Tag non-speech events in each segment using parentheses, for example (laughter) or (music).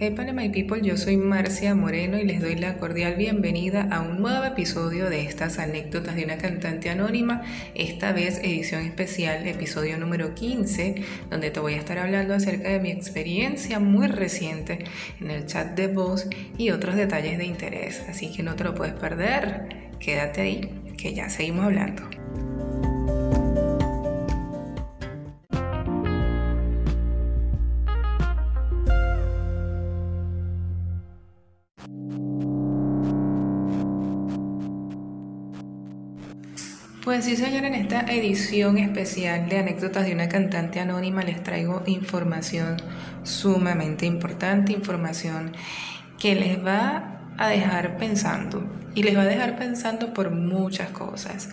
Epale My People, yo soy Marcia Moreno y les doy la cordial bienvenida a un nuevo episodio de estas anécdotas de una cantante anónima, esta vez edición especial, episodio número 15, donde te voy a estar hablando acerca de mi experiencia muy reciente en el chat de voz y otros detalles de interés, así que no te lo puedes perder, quédate ahí, que ya seguimos hablando. Pues sí, señor, en esta edición especial de anécdotas de una cantante anónima les traigo información sumamente importante, información que les va a dejar pensando y les va a dejar pensando por muchas cosas.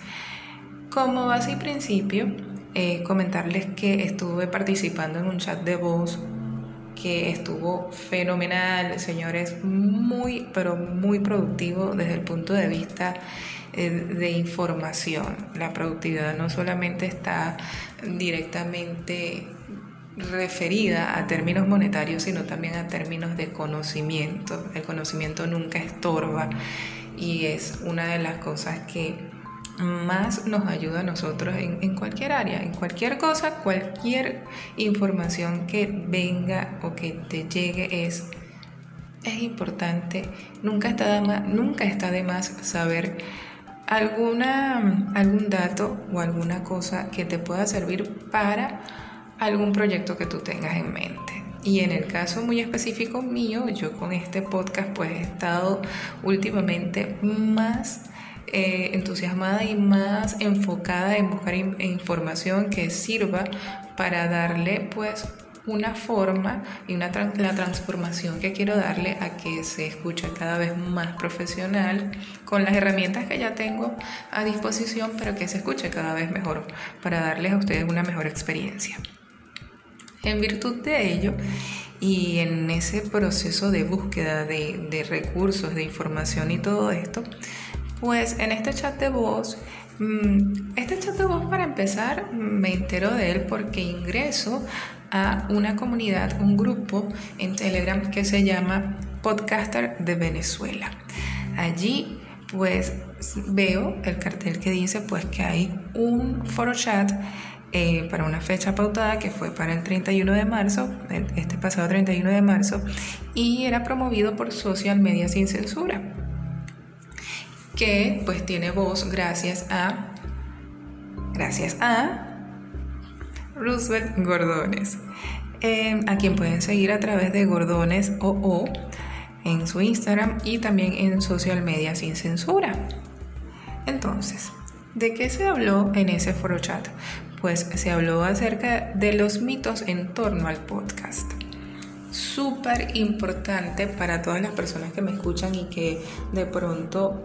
Como base y principio, eh, comentarles que estuve participando en un chat de voz que estuvo fenomenal, señores, muy, pero muy productivo desde el punto de vista eh, de información. La productividad no solamente está directamente referida a términos monetarios, sino también a términos de conocimiento. El conocimiento nunca estorba y es una de las cosas que más nos ayuda a nosotros en, cualquier área, en cualquier cosa, cualquier información que venga o que te llegue es, es importante. Nunca está, de más, nunca está de más saber alguna, algún dato o alguna cosa que te pueda servir para algún proyecto que tú tengas en mente. Y en el caso muy específico mío, yo con este podcast pues he estado últimamente más eh, entusiasmada y más enfocada en buscar información que sirva para darle pues una forma y una la transformación que quiero darle a que se escuche cada vez más profesional con las herramientas que ya tengo a disposición, pero que se escuche cada vez mejor para darles a ustedes una mejor experiencia. En virtud de ello, y en ese proceso de búsqueda de, de recursos, de información y todo esto, pues en este chat de voz mm, este chat de voz para empezar me entero de él porque ingreso a una comunidad, un grupo en Telegram que se llama Podcaster de Venezuela. Allí pues veo el cartel que dice pues que hay un foro chat eh, para una fecha pautada que fue para el 31 de marzo, este pasado 31 de marzo, y era promovido por Social Media Sin Censura, que pues tiene voz gracias a, gracias a Roosevelt Gordones, em, a quien pueden seguir a través de Gordones OO en su Instagram y también en social media sin censura. Entonces, ¿de qué se habló en ese foro chat? Pues se habló acerca de los mitos en torno al podcast. Súper importante para todas las personas que me escuchan y que de pronto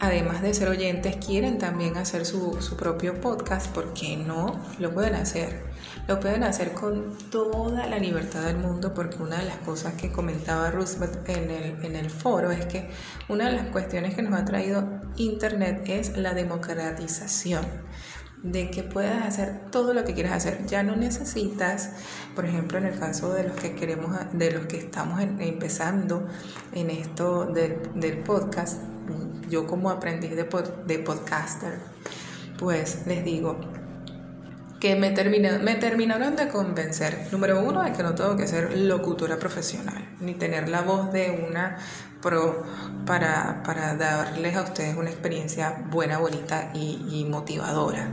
además de ser oyentes, quieren también hacer su, propio podcast, ¿por qué no? Lo pueden hacer. Lo pueden hacer con toda la libertad del mundo, porque una de las cosas que comentaba Roosevelt en el, en el foro es que una de las cuestiones que nos ha traído Internet es la democratización de que puedas hacer todo lo que quieras hacer. Ya no necesitas, por ejemplo, en el caso de los que queremos, de los que estamos empezando en esto del, del podcast, yo como aprendiz de, de podcaster, pues les digo que me, terminaron de convencer. Número uno es que no tengo que ser locutora profesional, ni tener la voz de una pro para, para darles a ustedes una experiencia buena, bonita y, y motivadora.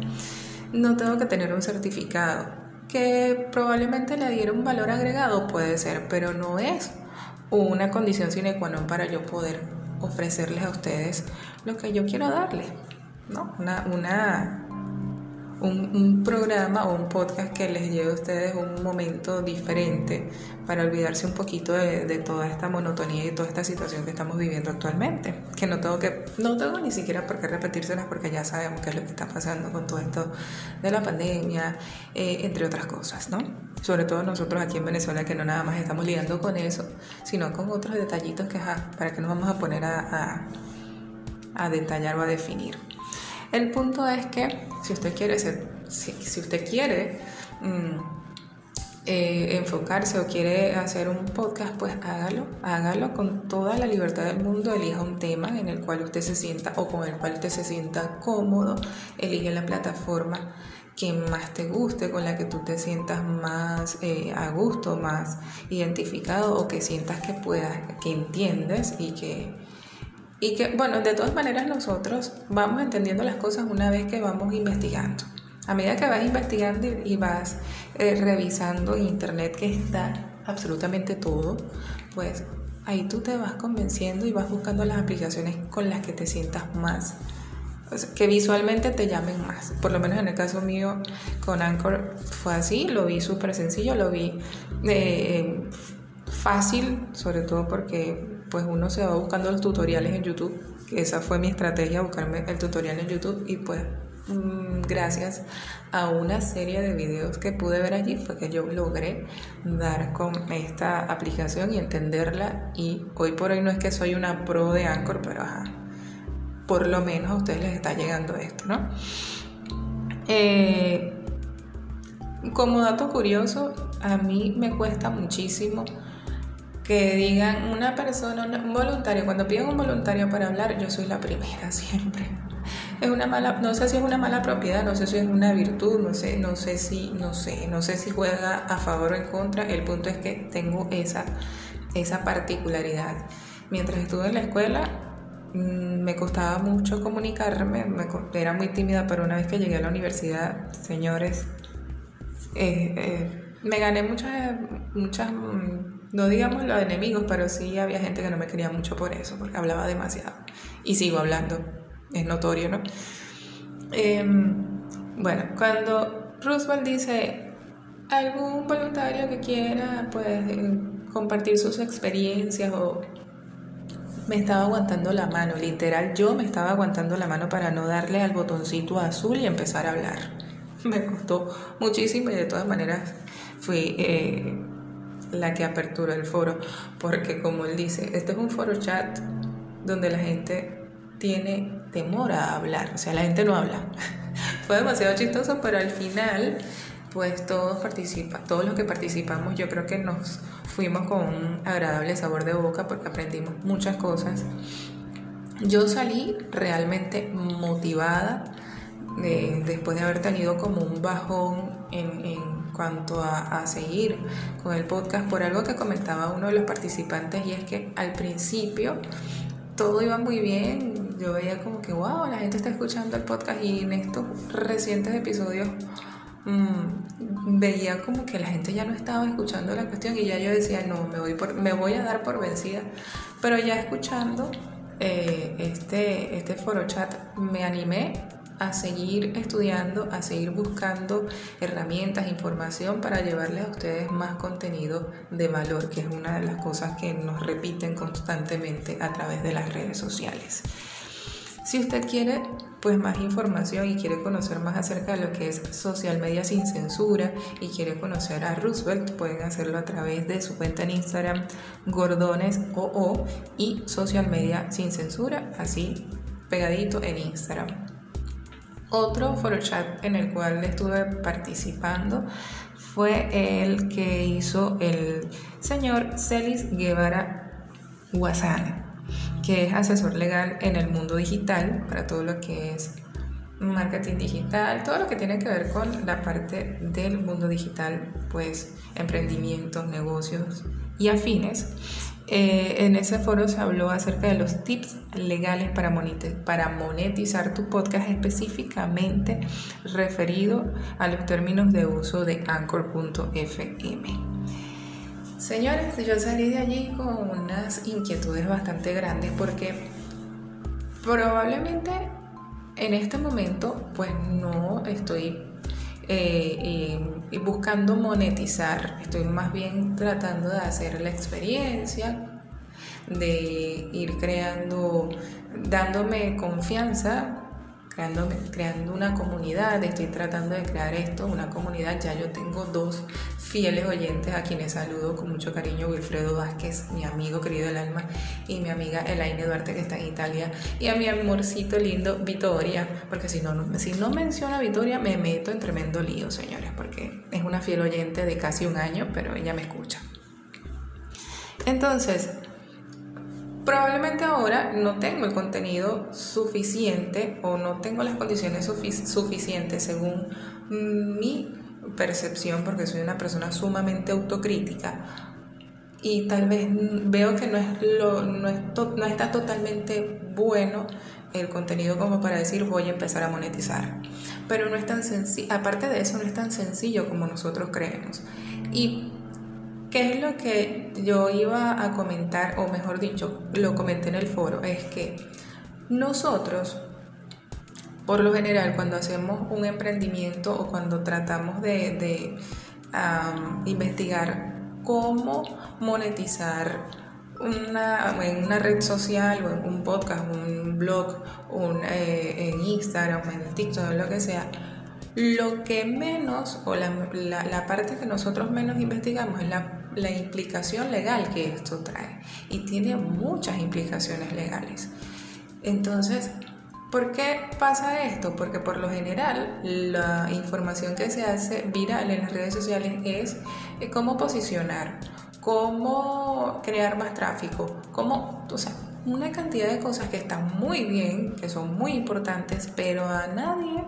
No tengo que tener un certificado que probablemente le diera un valor agregado, puede ser, pero no es una condición sine qua non para yo poder ofrecerles a ustedes lo que yo quiero darles, ¿no? Una, una un, programa o un podcast que les lleve a ustedes un momento diferente para olvidarse un poquito de, de, toda esta monotonía y toda esta situación que estamos viviendo actualmente. Que no tengo que, no tengo ni siquiera por qué repetírselas porque ya sabemos qué es lo que está pasando con todo esto de la pandemia, eh, entre otras cosas, ¿no? Sobre todo nosotros aquí en Venezuela que no nada más estamos lidiando con eso, sino con otros detallitos que, para que nos vamos a poner a, a, a detallar o a definir. El punto es que si usted quiere ser, si, usted quiere mm, eh, enfocarse o quiere hacer un podcast, pues hágalo, hágalo con toda la libertad del mundo, elija un tema en el cual usted se sienta o con el cual usted se sienta cómodo, elige la plataforma que más te guste, con la que tú te sientas más eh, a gusto, más identificado o que sientas que puedas, que entiendes y que, y que, bueno, de todas maneras nosotros vamos entendiendo las cosas una vez que vamos investigando. A medida que vas investigando y vas eh, revisando internet que está absolutamente todo, pues ahí tú te vas convenciendo y vas buscando las aplicaciones con las que te sientas más, que visualmente te llamen más. Por lo menos en el caso mío con Anchor fue así, lo vi súper sencillo, lo vi eh, fácil, sobre todo porque pues uno se va buscando los tutoriales en YouTube. Esa fue mi estrategia, buscarme el tutorial en YouTube y pues Mm, gracias a una serie de videos que pude ver allí fue que yo logré dar con esta aplicación y entenderla y hoy por hoy no es que soy una pro de Anchor, pero por lo menos a ustedes les está llegando esto, ¿no? Eh, como dato curioso, a mí me cuesta muchísimo que digan una persona, un voluntario, cuando piden un voluntario para hablar, yo soy la primera (laughs) siempre es una mala, no sé si es una mala propiedad, no sé si es una virtud, no sé, no sé si, no sé, no sé si juega a favor o en contra. El punto es que tengo esa, esa particularidad. Mientras estuve en la escuela, mm, me costaba mucho comunicarme, me, era muy tímida, pero una vez que llegué a la universidad, señores, eh, eh, me gané muchas, muchas, mm, no digamos los enemigos, pero sí había gente que no me quería mucho por eso, porque hablaba demasiado. Y sigo hablando es notorio, ¿no? Em, bueno, cuando Roosevelt dice algún voluntario que quiera pues eh, compartir sus experiencias o me estaba aguantando la mano, literal yo me estaba aguantando la mano para no darle al botoncito azul y empezar a hablar. (laughs) Me costó muchísimo y de todas maneras fui eh, la que aperturó el foro, porque como él dice, este es un foro chat donde la gente tiene temor a hablar, o sea, la gente no habla. (laughs) Fue demasiado chistoso, pero al final, pues todos participan, todos los que participamos, yo creo que nos fuimos con un agradable sabor de boca porque aprendimos muchas cosas. Yo salí realmente motivada eh, después de haber tenido como un bajón en cuanto a, a, seguir con el podcast por algo que comentaba uno de los participantes y es que al principio todo iba muy bien, yo veía como que, wow, la gente está escuchando el podcast y en estos recientes episodios mm, veía como que la gente ya no estaba escuchando la cuestión y ya yo decía, no, me voy, por, me voy a dar por vencida. Pero ya escuchando eh, este, este foro chat me animé a seguir estudiando, a seguir buscando herramientas, información para llevarles a ustedes más contenido de valor, que es una de las cosas que nos repiten constantemente a través de las redes sociales. Si usted quiere pues más información y quiere conocer más acerca de lo que es social media sin censura y quiere conocer a Roosevelt, pueden hacerlo a través de su cuenta en Instagram gordonesoo y social media sin censura, así pegadito en Instagram. Otro chat en el cual estuve participando fue el que hizo el señor Celis Guevara Guasana que es asesor legal en el mundo digital para todo lo que es marketing digital, todo lo que tiene que ver con la parte del mundo digital, pues emprendimientos, negocios y afines. Eh, en ese foro se habló acerca de los tips legales para, para monetizar tu podcast específicamente referido a los términos de uso de anchor.fm. Señores, yo salí de allí con unas inquietudes bastante grandes porque probablemente en este momento pues no estoy eh, eh, buscando monetizar, estoy más bien tratando de hacer la experiencia, de ir creando, dándome confianza, creando, creando una comunidad, estoy tratando de crear esto, una comunidad, ya yo tengo dos fieles oyentes a quienes saludo con mucho cariño, Wilfredo Vázquez, mi amigo querido del alma, y mi amiga Elaine Duarte que está en Italia, y a mi amorcito lindo Vitoria, porque si no, si no menciono a Vitoria me meto en tremendo lío, señores, porque es una fiel oyente de casi un año, pero ella me escucha. Entonces, probablemente ahora no tengo el contenido suficiente o no tengo las condiciones suficientes según mi percepción, porque soy una persona sumamente autocrítica y tal vez veo que no, es lo, no, no está totalmente bueno el contenido como para decir voy a empezar a monetizar. Pero no es tan sencillo, aparte de eso, no es tan sencillo como nosotros creemos. Y qué es lo que yo iba a comentar, o mejor dicho, lo comenté en el foro, es que nosotros, por lo general, cuando hacemos un emprendimiento o cuando tratamos de, investigar cómo monetizar una, en una red social o en un podcast, un blog, un, eh, en Instagram, en TikTok, lo que sea, lo que menos o la, la, parte que nosotros menos investigamos es la, la, implicación legal que esto trae y tiene muchas implicaciones legales. Entonces, ¿por qué pasa esto? Porque por lo general la información que se hace viral en las redes sociales es cómo posicionar cómo crear más tráfico, cómo, o sea, una cantidad de cosas que están muy bien, que son muy importantes, pero a nadie,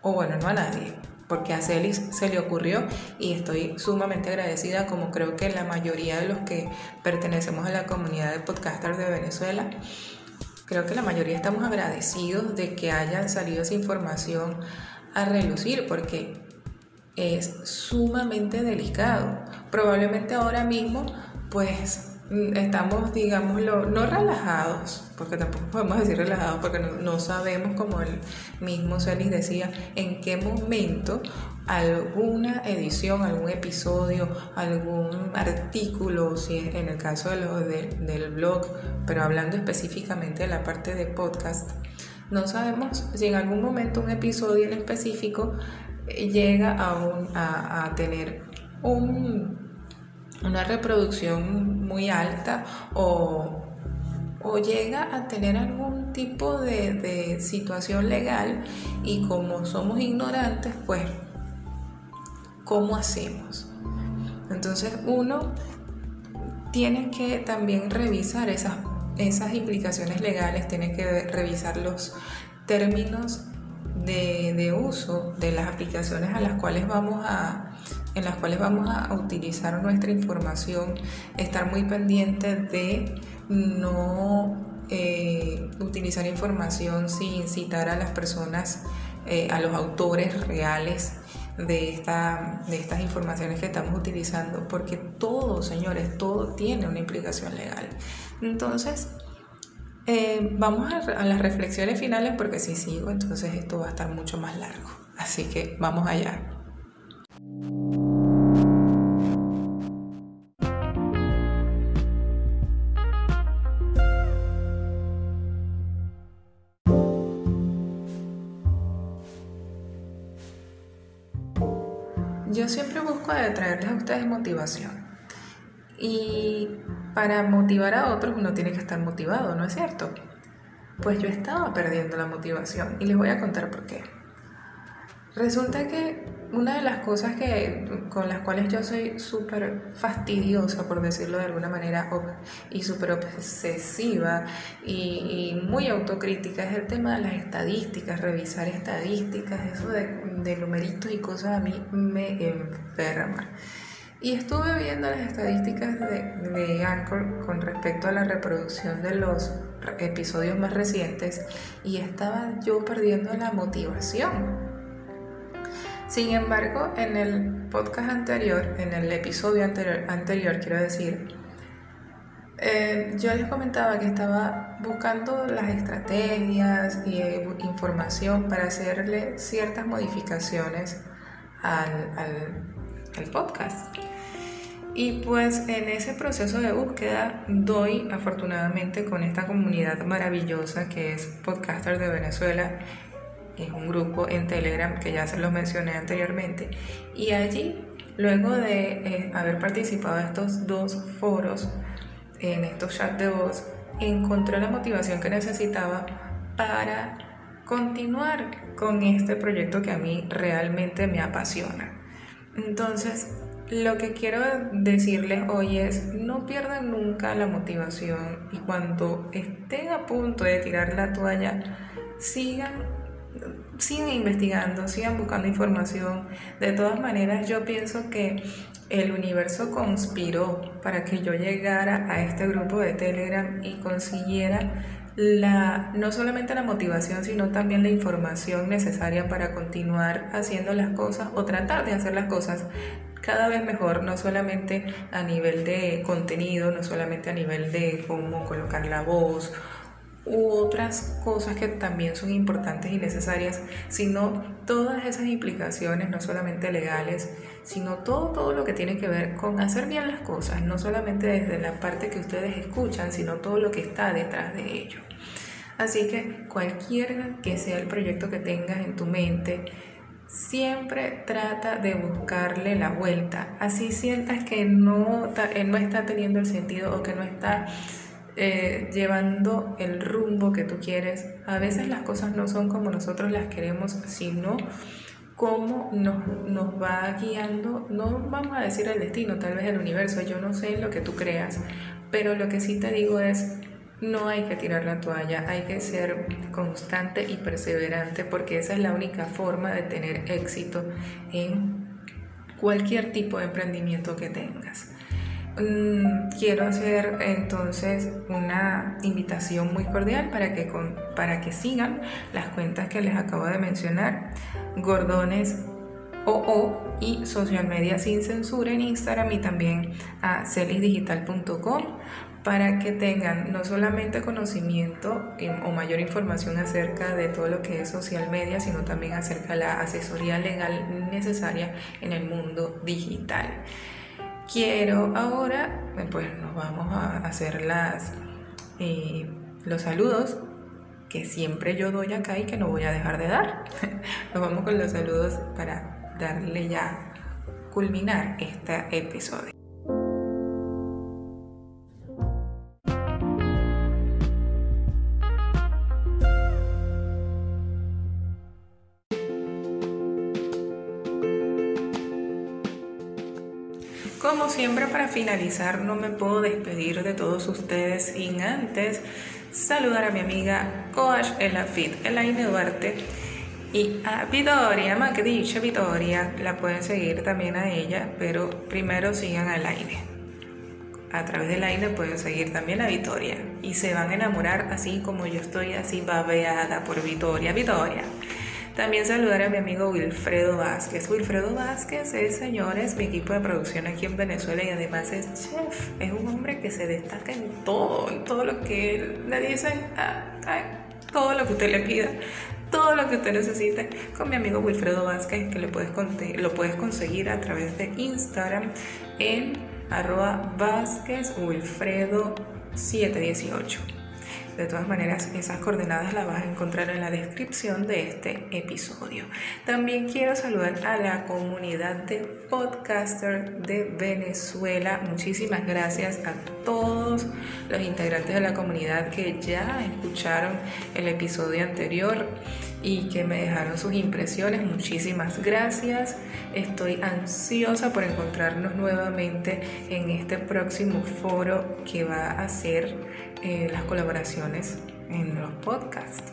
o bueno, no a nadie, porque a Celis se le ocurrió y estoy sumamente agradecida, como creo que la mayoría de los que pertenecemos a la comunidad de podcasters de Venezuela, creo que la mayoría estamos agradecidos de que hayan salido esa información a relucir, porque es sumamente delicado. Probablemente ahora mismo, pues estamos, digámoslo, no relajados, porque tampoco podemos decir relajados, porque no, sabemos, como el mismo Celis decía, en qué momento alguna edición, algún episodio, algún artículo, si en el caso de lo del blog, pero hablando específicamente de la parte de podcast, no sabemos si en algún momento un episodio en específico llega a, a, tener una reproducción muy alta o, llega a tener algún tipo de, de, situación legal y como somos ignorantes, pues, ¿cómo hacemos? Entonces uno tiene que también revisar esas, esas implicaciones legales, tiene que revisar los términos de, uso de las aplicaciones a las cuales vamos a, en las cuales vamos a utilizar nuestra información, estar muy pendientes de no eh, utilizar información sin citar a las personas, eh, a los autores reales de, esta, de estas informaciones que estamos utilizando, porque todo, señores, todo tiene una implicación legal. Entonces, eh, vamos a, las reflexiones finales porque si sigo, entonces esto va a estar mucho más largo. Así que vamos allá. Yo siempre busco traerles a ustedes motivación. Y para motivar a otros uno tiene que estar motivado, ¿no es cierto? Pues yo estaba perdiendo la motivación y les voy a contar por qué. Resulta que una de las cosas que, con las cuales yo soy súper fastidiosa, por decirlo de alguna manera, y súper obsesiva y, muy autocrítica es el tema de las estadísticas, revisar estadísticas, eso de, de numeritos y cosas a mí me enferma. Y estuve viendo las estadísticas de, de, Anchor con respecto a la reproducción de los episodios más recientes y estaba yo perdiendo la motivación. Sin embargo, en el podcast anterior, en el episodio anterior, anterior quiero decir, eh, yo les comentaba que estaba buscando las estrategias y eh, información para hacerle ciertas modificaciones al, al, al podcast. Y pues en ese proceso de búsqueda doy afortunadamente con esta comunidad maravillosa que es Podcaster de Venezuela, es un grupo en Telegram que ya se los mencioné anteriormente. Y allí, luego de eh, haber participado en estos dos foros, en estos chats de voz, encontré la motivación que necesitaba para continuar con este proyecto que a mí realmente me apasiona. Entonces, lo que quiero decirles hoy es, no pierdan nunca la motivación y cuando estén a punto de tirar la toalla, sigan, sigan investigando, sigan buscando información. De todas maneras, yo pienso que el universo conspiró para que yo llegara a este grupo de Telegram y consiguiera la, no solamente la motivación, sino también la información necesaria para continuar haciendo las cosas o tratar de hacer las cosas cada vez mejor, no solamente a nivel de contenido, no solamente a nivel de cómo colocar la voz u otras cosas que también son importantes y necesarias, sino todas esas implicaciones, no solamente legales, sino todo, todo lo que tiene que ver con hacer bien las cosas, no solamente desde la parte que ustedes escuchan, sino todo lo que está detrás de ello. Así que cualquiera que sea el proyecto que tengas en tu mente, siempre trata de buscarle la vuelta. Así sientas que no, eh, no está teniendo el sentido o que no está eh, llevando el rumbo que tú quieres. A veces las cosas no son como nosotros las queremos, sino como nos, nos va guiando, no vamos a decir el destino, tal vez el universo, yo no sé lo que tú creas, pero lo que sí te digo es no hay que tirar la toalla, hay que ser constante y perseverante porque esa es la única forma de tener éxito en cualquier tipo de emprendimiento que tengas. Mm, quiero hacer entonces una invitación muy cordial para que, para que sigan las cuentas que les acabo de mencionar, Gordones OO y Social Media Sin Censura en Instagram y también a celisdigital.com para que tengan no solamente conocimiento o mayor información acerca de todo lo que es social media, sino también acerca de la asesoría legal necesaria en el mundo digital. Quiero ahora, pues nos vamos a hacer eh, los saludos que siempre yo doy acá y que no voy a dejar de dar. (laughs) nos vamos con los saludos para darle ya culminar este episodio. Finalizar, no me puedo despedir de todos ustedes sin antes saludar a mi amiga Coach Elafit, Elaine Duarte, y a Vitoria, dicho, Vitoria, la pueden seguir también a ella, pero primero sigan a Elaine. A través de Elaine pueden seguir también a Vitoria y se van a enamorar así como yo estoy así babeada por Vitoria. Vitoria. También saludar a mi amigo Wilfredo Vázquez. Wilfredo Vázquez es, señores, mi equipo de producción aquí en Venezuela y además es chef. Es un hombre que se destaca en todo, en todo lo que le dice, ah, todo lo que usted le pida, todo lo que usted necesite con mi amigo Wilfredo Vázquez, que lo puedes conseguir a través de Instagram en arroba Vázquez Wilfredo 718. De todas maneras, esas coordenadas las vas a encontrar en la descripción de este episodio. También quiero saludar a la comunidad de podcaster de Venezuela. Muchísimas gracias a todos los integrantes de la comunidad que ya escucharon el episodio anterior y que me dejaron sus impresiones. Muchísimas gracias. Estoy ansiosa por encontrarnos nuevamente en este próximo foro que va a ser eh, las colaboraciones en los podcasts.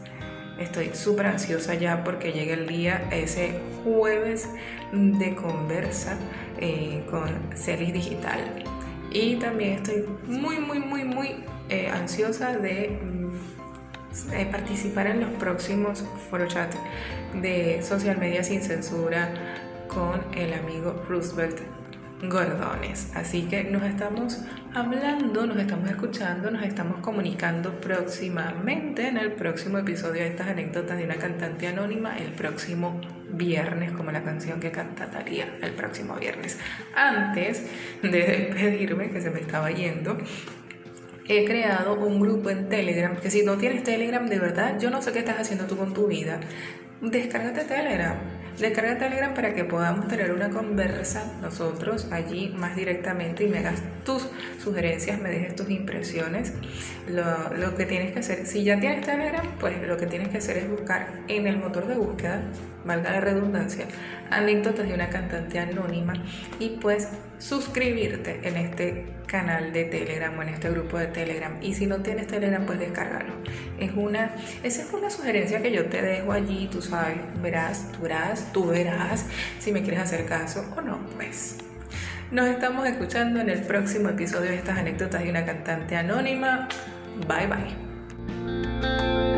Estoy súper ansiosa ya porque llega el día, ese jueves de conversa eh, con Celis Digital. Y también estoy muy, muy, muy, muy eh, ansiosa de eh, participar en los próximos chat de social media sin censura con el amigo Roosevelt Gordones. Así que nos estamos hablando, nos estamos escuchando, nos estamos comunicando próximamente en el próximo episodio de estas anécdotas de una cantante anónima el próximo viernes, como la canción que canta Talía el próximo viernes. Antes de despedirme, que se me estaba yendo, he creado un grupo en Telegram, que si no tienes Telegram, de verdad, yo no sé qué estás haciendo tú con tu vida. Descárgate Telegram. Descarga Telegram para que podamos tener una conversa nosotros allí más directamente y me hagas tus sugerencias, me dejes tus impresiones. Lo, lo, que tienes que hacer, si ya tienes Telegram, pues lo que tienes que hacer es buscar en el motor de búsqueda, valga la redundancia, anécdotas de una cantante anónima y pues suscribirte en este canal de Telegram o en este grupo de Telegram. Y si no tienes Telegram, pues descargarlo. Es una, esa es una sugerencia que yo te dejo allí, tú sabes, verás, tú verás, tú verás si me quieres hacer caso o no, pues. Nos estamos escuchando en el próximo episodio de estas anécdotas de una cantante anónima. Bye bye.